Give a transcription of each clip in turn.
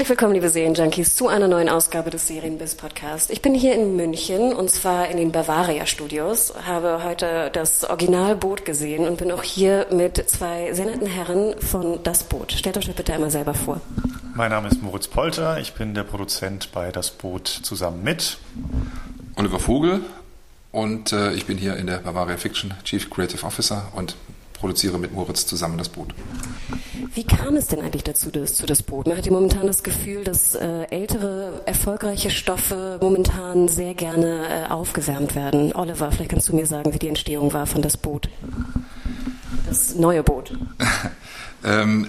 Herzlich willkommen, liebe Serienjunkies, zu einer neuen Ausgabe des Serienbiz Podcast. Ich bin hier in München und zwar in den Bavaria Studios, habe heute das Originalboot gesehen und bin auch hier mit zwei sehr netten Herren von Das Boot. Stellt euch bitte einmal selber vor. Mein Name ist Moritz Polter, ich bin der Produzent bei Das Boot zusammen mit Oliver Vogel und äh, ich bin hier in der Bavaria Fiction Chief Creative Officer und produziere mit Moritz zusammen das Boot. Wie kam es denn eigentlich dazu, das, zu das Boot? Man hat ja momentan das Gefühl, dass äh, ältere, erfolgreiche Stoffe momentan sehr gerne äh, aufgewärmt werden. Oliver, vielleicht kannst du mir sagen, wie die Entstehung war von das Boot. Das neue Boot. ähm,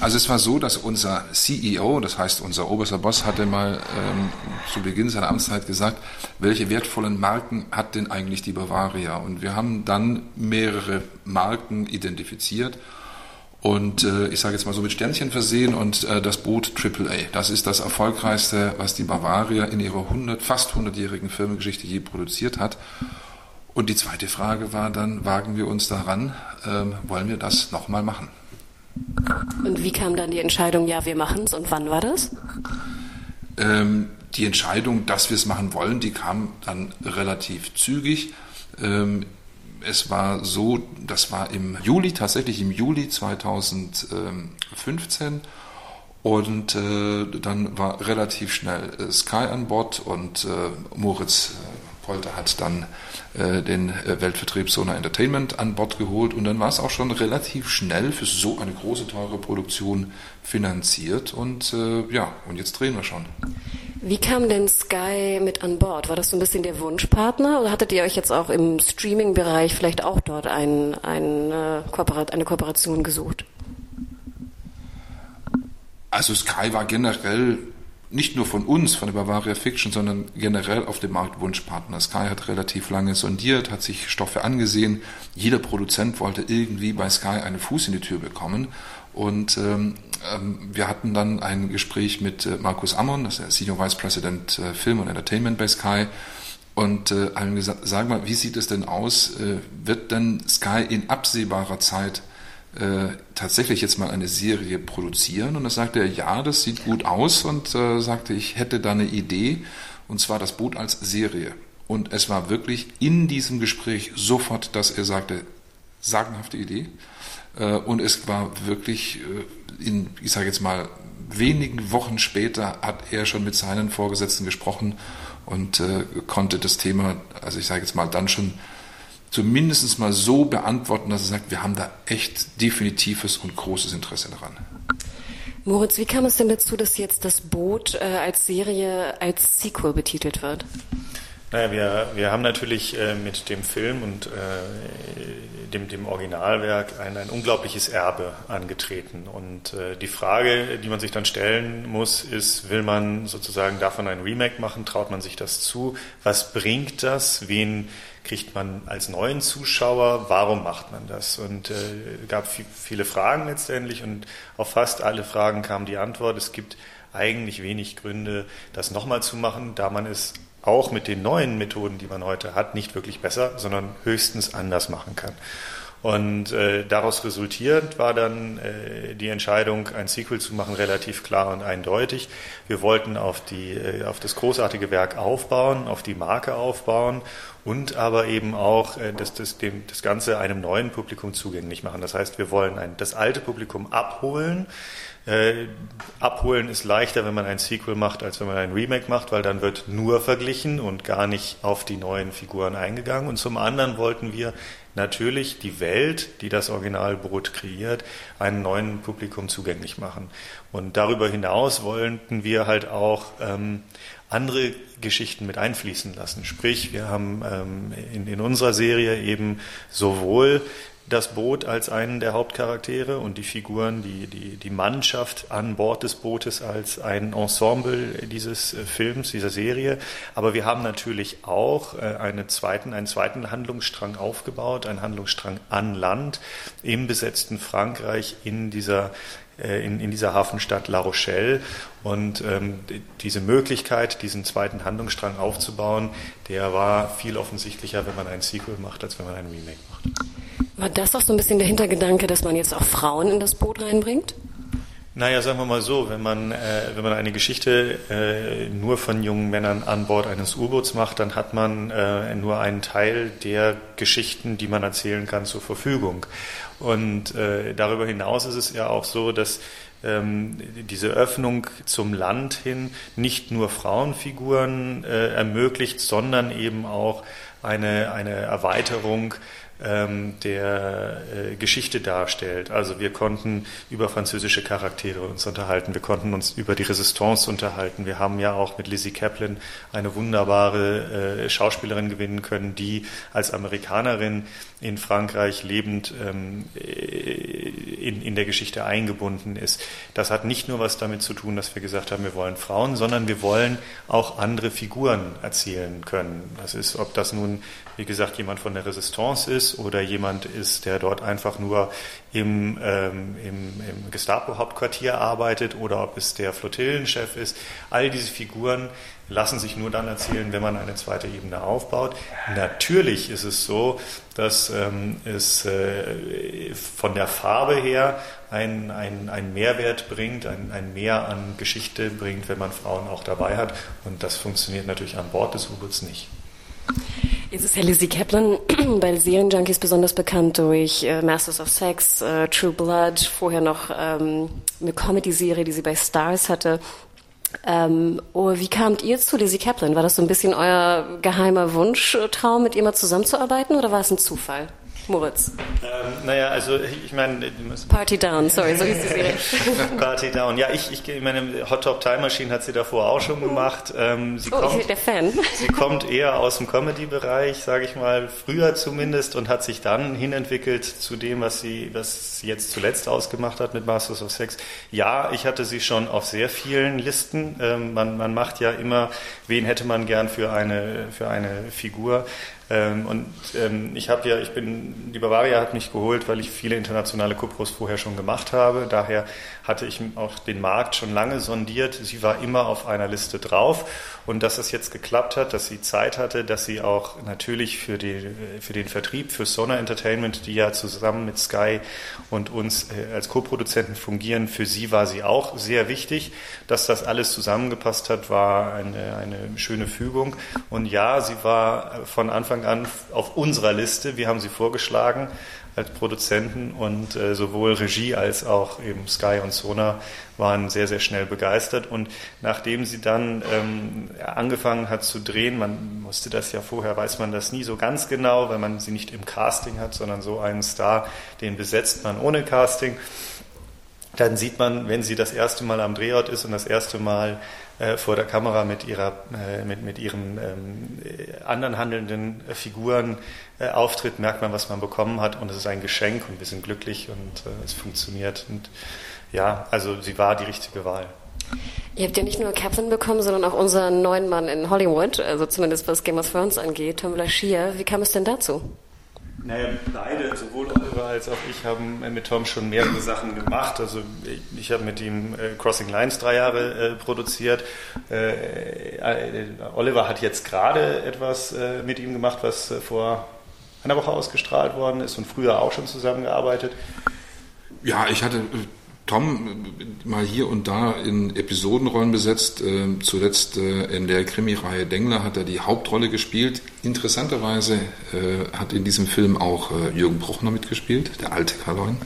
also es war so, dass unser CEO, das heißt unser oberster Boss, hatte mal ähm, zu Beginn seiner Amtszeit gesagt, welche wertvollen Marken hat denn eigentlich die Bavaria? Und wir haben dann mehrere Marken identifiziert und äh, ich sage jetzt mal so mit Sternchen versehen und äh, das Boot AAA. Das ist das erfolgreichste, was die Bavaria in ihrer 100, fast 100-jährigen Firmengeschichte je produziert hat. Und die zweite Frage war dann, wagen wir uns daran, ähm, wollen wir das nochmal machen? Und wie kam dann die Entscheidung, ja, wir machen es und wann war das? Ähm, die Entscheidung, dass wir es machen wollen, die kam dann relativ zügig. Ähm, es war so, das war im Juli, tatsächlich im Juli 2015. Und äh, dann war relativ schnell äh, Sky an Bord und äh, Moritz äh, Polter hat dann äh, den äh, Weltvertrieb Sona Entertainment an Bord geholt und dann war es auch schon relativ schnell für so eine große, teure Produktion finanziert und ja, und jetzt drehen wir schon. Wie kam denn Sky mit an Bord? War das so ein bisschen der Wunschpartner oder hattet ihr euch jetzt auch im Streaming-Bereich vielleicht auch dort ein, ein, äh, eine Kooperation gesucht? Also Sky war generell nicht nur von uns, von der Bavaria Fiction, sondern generell auf dem Markt Wunschpartner. Sky hat relativ lange sondiert, hat sich Stoffe angesehen. Jeder Produzent wollte irgendwie bei Sky einen Fuß in die Tür bekommen. Und ähm, ähm, wir hatten dann ein Gespräch mit äh, Markus Ammon, das ist der Senior Vice President äh, Film und Entertainment bei Sky, und äh, haben gesagt, sag mal, wie sieht es denn aus? Äh, wird denn Sky in absehbarer Zeit äh, tatsächlich jetzt mal eine Serie produzieren? Und da sagte er, ja, das sieht gut aus und äh, sagte, ich hätte da eine Idee, und zwar das Boot als Serie. Und es war wirklich in diesem Gespräch sofort, dass er sagte, sagenhafte Idee. Äh, und es war wirklich äh, in, ich sage jetzt mal, wenigen Wochen später hat er schon mit seinen Vorgesetzten gesprochen und äh, konnte das Thema, also ich sage jetzt mal, dann schon zumindest mal so beantworten, dass er sagt, wir haben da echt definitives und großes Interesse daran. Moritz, wie kam es denn dazu, dass jetzt das Boot äh, als Serie als Sequel betitelt wird? Naja, wir, wir haben natürlich äh, mit dem Film und äh, dem, dem Originalwerk ein, ein unglaubliches Erbe angetreten. Und äh, die Frage, die man sich dann stellen muss, ist, will man sozusagen davon ein Remake machen? Traut man sich das zu? Was bringt das? Wen kriegt man als neuen Zuschauer? Warum macht man das? Und äh, gab viele Fragen letztendlich und auf fast alle Fragen kam die Antwort, es gibt eigentlich wenig Gründe, das nochmal zu machen, da man es auch mit den neuen Methoden, die man heute hat, nicht wirklich besser, sondern höchstens anders machen kann. Und äh, daraus resultierend war dann äh, die Entscheidung, ein Sequel zu machen, relativ klar und eindeutig. Wir wollten auf, die, äh, auf das großartige Werk aufbauen, auf die Marke aufbauen und aber eben auch äh, das, das, dem, das Ganze einem neuen Publikum zugänglich machen. Das heißt, wir wollen ein, das alte Publikum abholen. Äh, abholen ist leichter, wenn man ein Sequel macht, als wenn man ein Remake macht, weil dann wird nur verglichen und gar nicht auf die neuen Figuren eingegangen. Und zum anderen wollten wir natürlich die Welt, die das Originalbrot kreiert, einem neuen Publikum zugänglich machen. Und darüber hinaus wollten wir halt auch ähm, andere Geschichten mit einfließen lassen. Sprich, wir haben ähm, in, in unserer Serie eben sowohl das Boot als einen der Hauptcharaktere und die Figuren, die, die, die Mannschaft an Bord des Bootes als ein Ensemble dieses äh, Films, dieser Serie. Aber wir haben natürlich auch äh, einen zweiten, einen zweiten Handlungsstrang aufgebaut, einen Handlungsstrang an Land im besetzten Frankreich in dieser äh, in, in dieser Hafenstadt La Rochelle. Und ähm, diese Möglichkeit, diesen zweiten Handlungsstrang aufzubauen, der war viel offensichtlicher, wenn man ein Sequel macht, als wenn man ein Remake macht. War das auch so ein bisschen der Hintergedanke, dass man jetzt auch Frauen in das Boot reinbringt? Naja, sagen wir mal so, wenn man, äh, wenn man eine Geschichte äh, nur von jungen Männern an Bord eines U-Boots macht, dann hat man äh, nur einen Teil der Geschichten, die man erzählen kann, zur Verfügung. Und äh, darüber hinaus ist es ja auch so, dass ähm, diese Öffnung zum Land hin nicht nur Frauenfiguren äh, ermöglicht, sondern eben auch eine, eine Erweiterung ähm, der äh, Geschichte darstellt. Also wir konnten über französische Charaktere uns unterhalten, wir konnten uns über die Resistance unterhalten. Wir haben ja auch mit Lizzie Kaplan eine wunderbare äh, Schauspielerin gewinnen können, die als Amerikanerin in Frankreich lebend ähm, in, in der Geschichte eingebunden ist. Das hat nicht nur was damit zu tun, dass wir gesagt haben, wir wollen Frauen, sondern wir wollen auch andere Figuren erzählen können. Das ist, ob das nun, wie gesagt, jemand von der Resistance ist oder jemand ist, der dort einfach nur im, ähm, im, im Gestapo-Hauptquartier arbeitet oder ob es der Flottillenchef ist. All diese Figuren lassen sich nur dann erzählen, wenn man eine zweite Ebene aufbaut. Natürlich ist es so, dass ähm, es äh, von der Farbe her ein, ein, Mehrwert bringt, ein, ein Mehr an Geschichte bringt, wenn man Frauen auch dabei hat. Und das funktioniert natürlich an Bord des U-Boots nicht. Jetzt ist ja Lizzie Kaplan bei Serienjunkies besonders bekannt durch äh, Masters of Sex, äh, True Blood, vorher noch ähm, eine Comedy-Serie, die sie bei Stars hatte. Ähm, oh, wie kamt ihr zu Lizzie Kaplan? War das so ein bisschen euer geheimer Wunschtraum, mit ihr mal zusammenzuarbeiten oder war es ein Zufall? Moritz? Ähm, naja, also ich meine... Party Down, sorry, so hieß die Serie. Party Down, ja, ich, ich meine, Hot Top Time Machine hat sie davor auch schon gemacht. Ähm, sie oh, kommt, ich bin der Fan. Sie kommt eher aus dem Comedy-Bereich, sage ich mal, früher zumindest und hat sich dann hinentwickelt zu dem, was sie, was sie jetzt zuletzt ausgemacht hat mit Masters of Sex. Ja, ich hatte sie schon auf sehr vielen Listen. Ähm, man, man macht ja immer, wen hätte man gern für eine, für eine Figur. Ähm, und ähm, ich habe ja, ich bin, die Bavaria hat mich geholt, weil ich viele internationale Kupros vorher schon gemacht habe. Daher hatte ich auch den Markt schon lange sondiert. Sie war immer auf einer Liste drauf. Und dass es jetzt geklappt hat, dass sie Zeit hatte, dass sie auch natürlich für, die, für den Vertrieb, für Sona Entertainment, die ja zusammen mit Sky und uns äh, als Co-Produzenten fungieren, für sie war sie auch sehr wichtig. Dass das alles zusammengepasst hat, war eine, eine schöne Fügung. Und ja, sie war von Anfang an auf unserer Liste. Wir haben sie vorgeschlagen als Produzenten und äh, sowohl Regie als auch eben Sky und Sona waren sehr, sehr schnell begeistert. Und nachdem sie dann ähm, angefangen hat zu drehen, man musste das ja vorher, weiß man das nie so ganz genau, weil man sie nicht im Casting hat, sondern so einen Star, den besetzt man ohne Casting. Dann sieht man, wenn sie das erste Mal am Drehort ist und das erste Mal äh, vor der Kamera mit, ihrer, äh, mit, mit ihren ähm, anderen handelnden äh, Figuren äh, auftritt, merkt man, was man bekommen hat und es ist ein Geschenk und wir sind glücklich und äh, es funktioniert. Und ja, also sie war die richtige Wahl. Ihr habt ja nicht nur Kaplan bekommen, sondern auch unseren neuen Mann in Hollywood, also zumindest was Game of Thrones angeht, Tom Lashia. Wie kam es denn dazu? Naja, beide, sowohl Oliver als auch ich, haben mit Tom schon mehrere Sachen gemacht. Also ich, ich habe mit ihm äh, Crossing Lines drei Jahre äh, produziert. Äh, äh Oliver hat jetzt gerade etwas äh, mit ihm gemacht, was äh, vor einer Woche ausgestrahlt worden ist und früher auch schon zusammengearbeitet. Ja, ich hatte Tom mal hier und da in Episodenrollen besetzt. Äh, zuletzt äh, in der Krimireihe Dengler hat er die Hauptrolle gespielt. Interessanterweise äh, hat in diesem Film auch Jürgen Bruchner mitgespielt, der alte Karloin.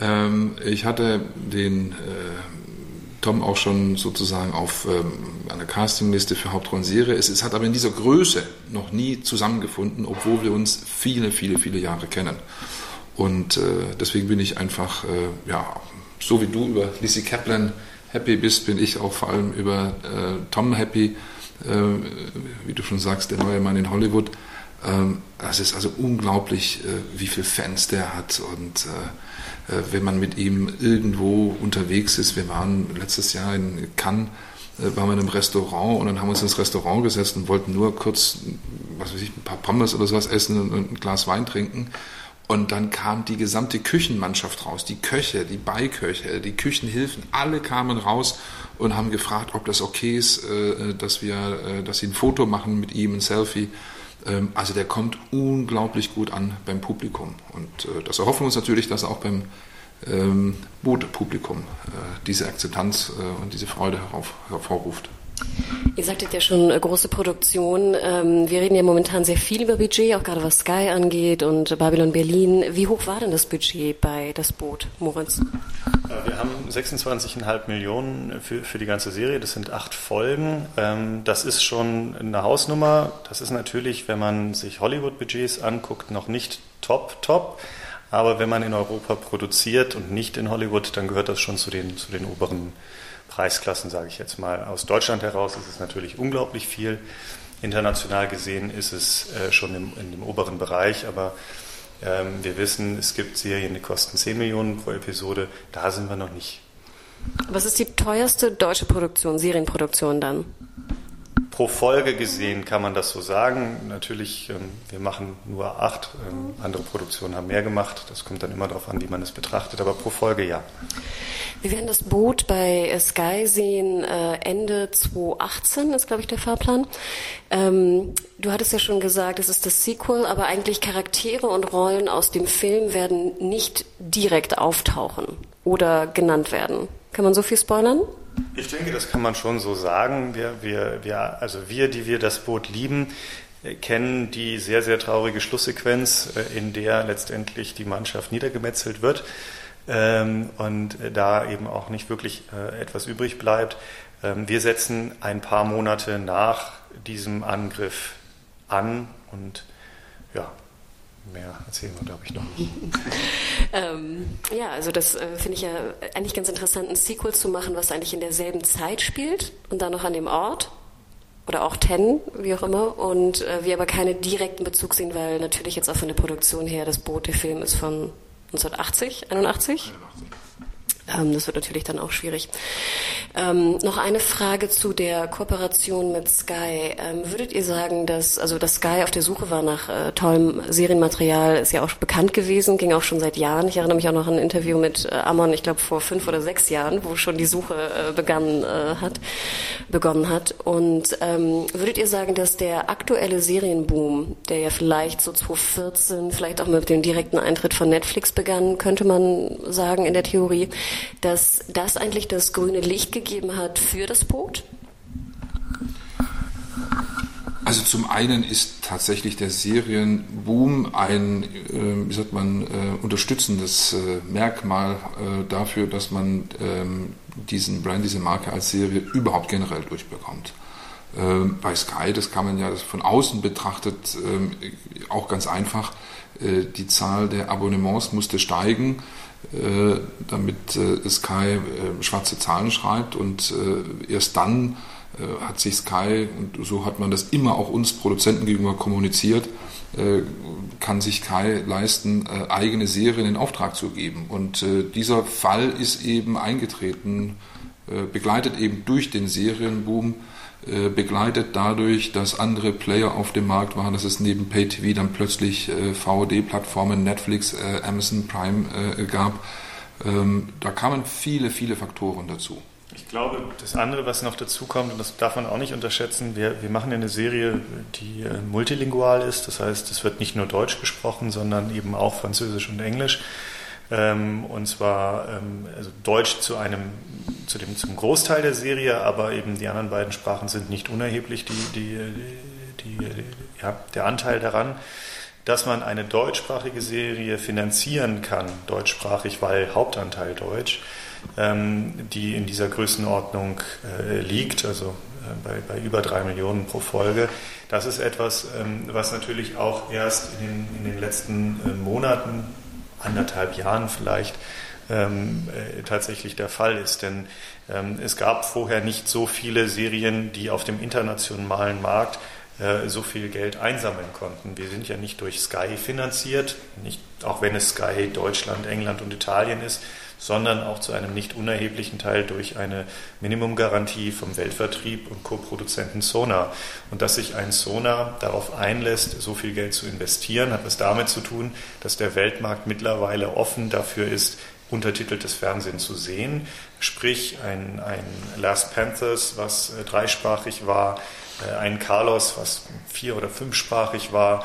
Ähm, ich hatte den Tom auch schon sozusagen auf ähm, einer Castingliste für Hauptrollenserie. Es, es hat aber in dieser Größe noch nie zusammengefunden, obwohl wir uns viele, viele, viele Jahre kennen. Und äh, deswegen bin ich einfach, äh, ja, so wie du über Lizzie Kaplan happy bist, bin ich auch vor allem über äh, Tom happy, äh, wie du schon sagst, der neue Mann in Hollywood. Ähm, es ist also unglaublich, äh, wie viele Fans der hat und äh, wenn man mit ihm irgendwo unterwegs ist. Wir waren letztes Jahr in Cannes waren wir in einem Restaurant und dann haben wir uns ins Restaurant gesetzt und wollten nur kurz, was weiß ich, ein paar Pommes oder sowas essen und ein Glas Wein trinken. Und dann kam die gesamte Küchenmannschaft raus, die Köche, die Beiköche, die Küchenhilfen, alle kamen raus und haben gefragt, ob das okay ist, äh, dass wir, äh, dass sie ein Foto machen mit ihm, ein Selfie. Ähm, also der kommt unglaublich gut an beim Publikum. Und äh, das erhoffen wir uns natürlich, dass auch beim ähm, Boot-Publikum diese Akzeptanz und diese Freude hervorruft. Ihr sagtet ja schon äh, große Produktion. Ähm, wir reden ja momentan sehr viel über Budget, auch gerade was Sky angeht und Babylon Berlin. Wie hoch war denn das Budget bei Das Boot, Moritz? Äh, wir haben 26,5 Millionen für, für die ganze Serie. Das sind acht Folgen. Ähm, das ist schon eine Hausnummer. Das ist natürlich, wenn man sich Hollywood-Budgets anguckt, noch nicht top, top. Aber wenn man in Europa produziert und nicht in Hollywood, dann gehört das schon zu den, zu den oberen Preisklassen, sage ich jetzt mal. Aus Deutschland heraus ist es natürlich unglaublich viel. International gesehen ist es äh, schon im, in dem oberen Bereich, aber ähm, wir wissen, es gibt Serien, die kosten 10 Millionen pro Episode. Da sind wir noch nicht. Was ist die teuerste deutsche Produktion, Serienproduktion dann? Pro Folge gesehen kann man das so sagen. Natürlich, ähm, wir machen nur acht, ähm, andere Produktionen haben mehr gemacht. Das kommt dann immer darauf an, wie man es betrachtet, aber pro Folge ja. Wir werden das Boot bei Sky sehen äh, Ende 2018, ist glaube ich der Fahrplan. Ähm, du hattest ja schon gesagt, es ist das Sequel, aber eigentlich Charaktere und Rollen aus dem Film werden nicht direkt auftauchen oder genannt werden. Kann man so viel spoilern? Ich denke, das kann man schon so sagen. Wir, wir, wir, also wir, die wir das Boot lieben, äh, kennen die sehr, sehr traurige Schlusssequenz, äh, in der letztendlich die Mannschaft niedergemetzelt wird ähm, und da eben auch nicht wirklich äh, etwas übrig bleibt. Ähm, wir setzen ein paar Monate nach diesem Angriff an und ja, mehr erzählen wir, glaube ich, noch nicht. ähm, ja, also das äh, finde ich ja eigentlich ganz interessant, ein Sequel zu machen, was eigentlich in derselben Zeit spielt und dann noch an dem Ort oder auch Ten, wie auch immer, und äh, wir aber keinen direkten Bezug sehen, weil natürlich jetzt auch von der Produktion her das Boot, der Film ist von 1980, 81? 81. Ähm, das wird natürlich dann auch schwierig. Ähm, noch eine Frage zu der Kooperation mit Sky. Ähm, würdet ihr sagen, dass, also dass Sky auf der Suche war nach äh, tollem Serienmaterial, ist ja auch bekannt gewesen, ging auch schon seit Jahren. Ich erinnere mich auch noch an ein Interview mit äh, Amon, ich glaube vor fünf oder sechs Jahren, wo schon die Suche äh, begann, äh, hat, begonnen hat. Und ähm, würdet ihr sagen, dass der aktuelle Serienboom, der ja vielleicht so 2014, vielleicht auch mit dem direkten Eintritt von Netflix begann, könnte man sagen in der Theorie, dass das eigentlich das grüne Licht gegeben hat für das Boot? Also zum einen ist tatsächlich der Serienboom ein, äh, wie sagt man, äh, unterstützendes äh, Merkmal äh, dafür, dass man ähm, diesen Brand, diese Marke als Serie überhaupt generell durchbekommt. Ähm, bei Sky, das kann man ja von außen betrachtet ähm, auch ganz einfach, die Zahl der Abonnements musste steigen äh, damit äh, Sky äh, schwarze Zahlen schreibt und erst dann hat sich Sky, und so hat man das immer auch uns Produzenten gegenüber kommuniziert, kann sich Sky leisten, eigene Serien in Auftrag zu geben. Und dieser Fall ist eben eingetreten, begleitet eben durch den Serienboom äh, begleitet dadurch, dass andere Player auf dem Markt waren, dass es neben PayTV dann plötzlich äh, VOD-Plattformen, Netflix, äh, Amazon Prime äh, gab. Ähm, da kamen viele, viele Faktoren dazu. Ich glaube, das andere, was noch dazu kommt, und das darf man auch nicht unterschätzen, wir, wir machen eine Serie, die äh, multilingual ist. Das heißt, es wird nicht nur Deutsch gesprochen, sondern eben auch Französisch und Englisch. Ähm, und zwar ähm, also Deutsch zu einem zu dem zum Großteil der Serie, aber eben die anderen beiden Sprachen sind nicht unerheblich, die, die, die, die ja, der Anteil daran dass man eine deutschsprachige Serie finanzieren kann, deutschsprachig, weil Hauptanteil Deutsch, ähm, die in dieser Größenordnung äh, liegt, also äh, bei, bei, über drei Millionen pro Folge. Das ist etwas, ähm, was natürlich auch erst in den, in den letzten äh, Monaten, anderthalb Jahren vielleicht, ähm, äh, tatsächlich der Fall ist. Denn ähm, es gab vorher nicht so viele Serien, die auf dem internationalen Markt äh, so viel Geld einsammeln konnten. Wir sind ja nicht durch Sky finanziert, nicht, auch wenn es Sky Deutschland, England und Italien ist, sondern auch zu einem nicht unerheblichen Teil durch eine Minimumgarantie vom Weltvertrieb und Co-Produzenten Sonar. Und dass sich ein Sonar darauf einlässt, so viel Geld zu investieren, hat was damit zu tun, dass der Weltmarkt mittlerweile offen dafür ist, untertiteltes Fernsehen zu sehen. Sprich, ein, ein Last Panthers, was äh, dreisprachig war, äh, ein Carlos, was vier- oder fünfsprachig war,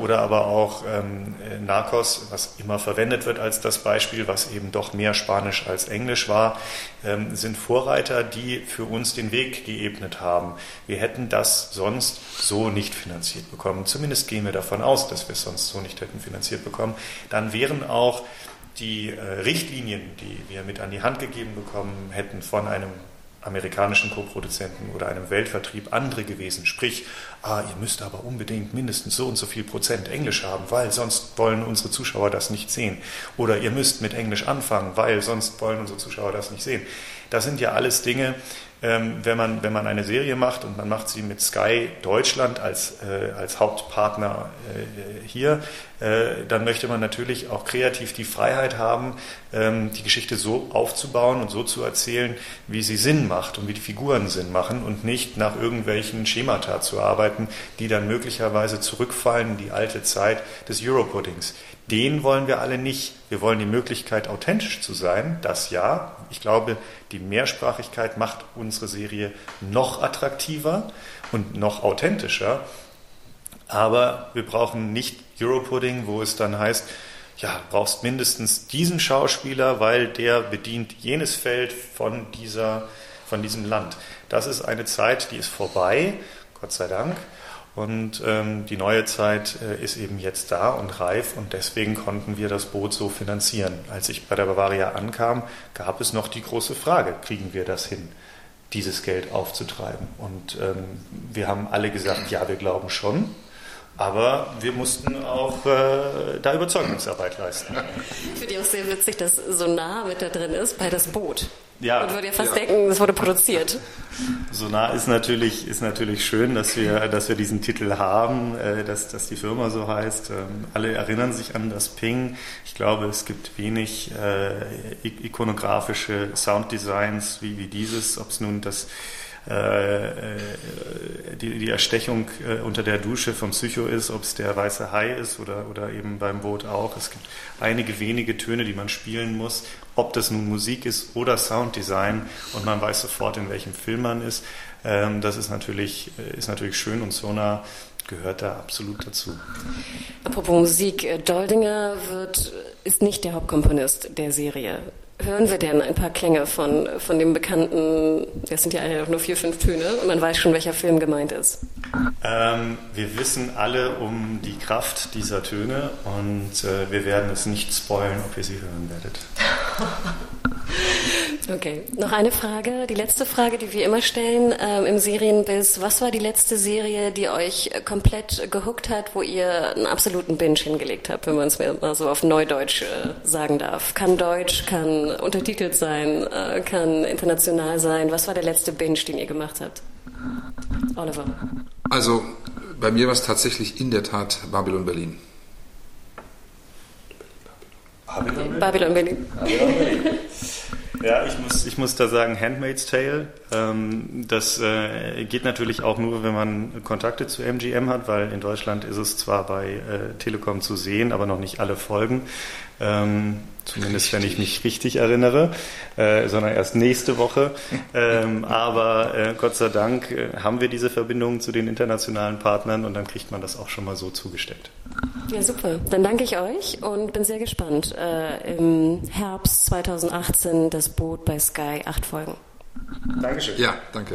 oder aber auch ähm, Narcos, was immer verwendet wird als das Beispiel, was eben doch mehr Spanisch als Englisch war, ähm, sind Vorreiter, die für uns den Weg geebnet haben. Wir hätten das sonst so nicht finanziert bekommen. Zumindest gehen wir davon aus, dass wir es sonst so nicht hätten finanziert bekommen. Dann wären auch die äh, Richtlinien, die wir mit an die Hand gegeben bekommen hätten von einem amerikanischen Koproduzenten oder einem Weltvertrieb andere gewesen. Sprich, ah, ihr müsst aber unbedingt mindestens so und so viel Prozent Englisch haben, weil sonst wollen unsere Zuschauer das nicht sehen. Oder ihr müsst mit Englisch anfangen, weil sonst wollen unsere Zuschauer das nicht sehen. Das sind ja alles Dinge, ähm, wenn, man, wenn man eine Serie macht und man macht sie mit Sky Deutschland als, äh, als Hauptpartner äh, hier, äh, dann möchte man natürlich auch kreativ die Freiheit haben, ähm, die Geschichte so aufzubauen und so zu erzählen, wie sie Sinn macht und wie die Figuren Sinn machen und nicht nach irgendwelchen Schemata zu arbeiten, die dann möglicherweise zurückfallen in die alte Zeit des Europuddings. Den wollen wir alle nicht. Wir wollen die Möglichkeit, authentisch zu sein, das ja. Ich glaube, die Mehrsprachigkeit macht unsere Serie noch attraktiver und noch authentischer. Aber wir brauchen nicht Europudding, wo es dann heißt, ja, brauchst mindestens diesen Schauspieler, weil der bedient jenes Feld von dieser, von diesem Land. Das ist eine Zeit, die ist vorbei, Gott sei Dank. Und ähm, die neue Zeit äh, ist eben jetzt da und reif und deswegen konnten wir das Boot so finanzieren. Als ich bei der Bavaria ankam, gab es noch die große Frage, kriegen wir das hin, dieses Geld aufzutreiben? Und ähm, wir haben alle gesagt, ja, wir glauben schon. Aber wir mussten auch äh, da Überzeugungsarbeit leisten. Ich finde auch sehr witzig, dass so nah mit da drin ist bei das Boot. Ja. Man würde ja fast ja. denken, es wurde produziert. Sonar ist natürlich, ist natürlich schön, dass wir, dass wir diesen Titel haben, äh, dass, dass die Firma so heißt. Ähm, alle erinnern sich an das Ping. Ich glaube, es gibt wenig äh, ikonografische Sounddesigns wie, wie dieses, ob es nun das die, die Erstechung äh, unter der Dusche vom Psycho ist, ob es der weiße Hai ist oder, oder eben beim Boot auch. Es gibt einige wenige Töne, die man spielen muss, ob das nun Musik ist oder Sounddesign und man weiß sofort, in welchem Film man ist. Ähm, das ist natürlich, ist natürlich schön und Sonar gehört da absolut dazu. Apropos Musik, Doldinger wird, ist nicht der Hauptkomponist der Serie hören wir denn ein paar Klänge von, von dem bekannten, das sind ja nur vier, fünf Töne und man weiß schon, welcher Film gemeint ist? Ähm, wir wissen alle um die Kraft dieser Töne und äh, wir werden es nicht spoilen, ob ihr sie hören werdet. Okay, noch eine Frage, die letzte Frage, die wir immer stellen ähm, im Serienbiss. Was war die letzte Serie, die euch komplett gehuckt hat, wo ihr einen absoluten Binge hingelegt habt, wenn man es mir mal so auf Neudeutsch äh, sagen darf? Kann Deutsch, kann untertitelt sein, äh, kann international sein. Was war der letzte Binge, den ihr gemacht habt? Oliver. Also bei mir war es tatsächlich in der Tat Babylon Berlin. Babylon, Babylon Berlin. Babylon Berlin. Ja, ich muss, ich muss da sagen, Handmaid's Tale. Ähm, das äh, geht natürlich auch nur, wenn man Kontakte zu MGM hat, weil in Deutschland ist es zwar bei äh, Telekom zu sehen, aber noch nicht alle Folgen. Ähm, zumindest wenn ich mich richtig erinnere, äh, sondern erst nächste Woche. Ähm, aber äh, Gott sei Dank äh, haben wir diese Verbindung zu den internationalen Partnern und dann kriegt man das auch schon mal so zugestellt. Ja, super. Dann danke ich euch und bin sehr gespannt. Äh, Im Herbst 2018 das Boot bei Sky, acht Folgen. Dankeschön. Ja, danke.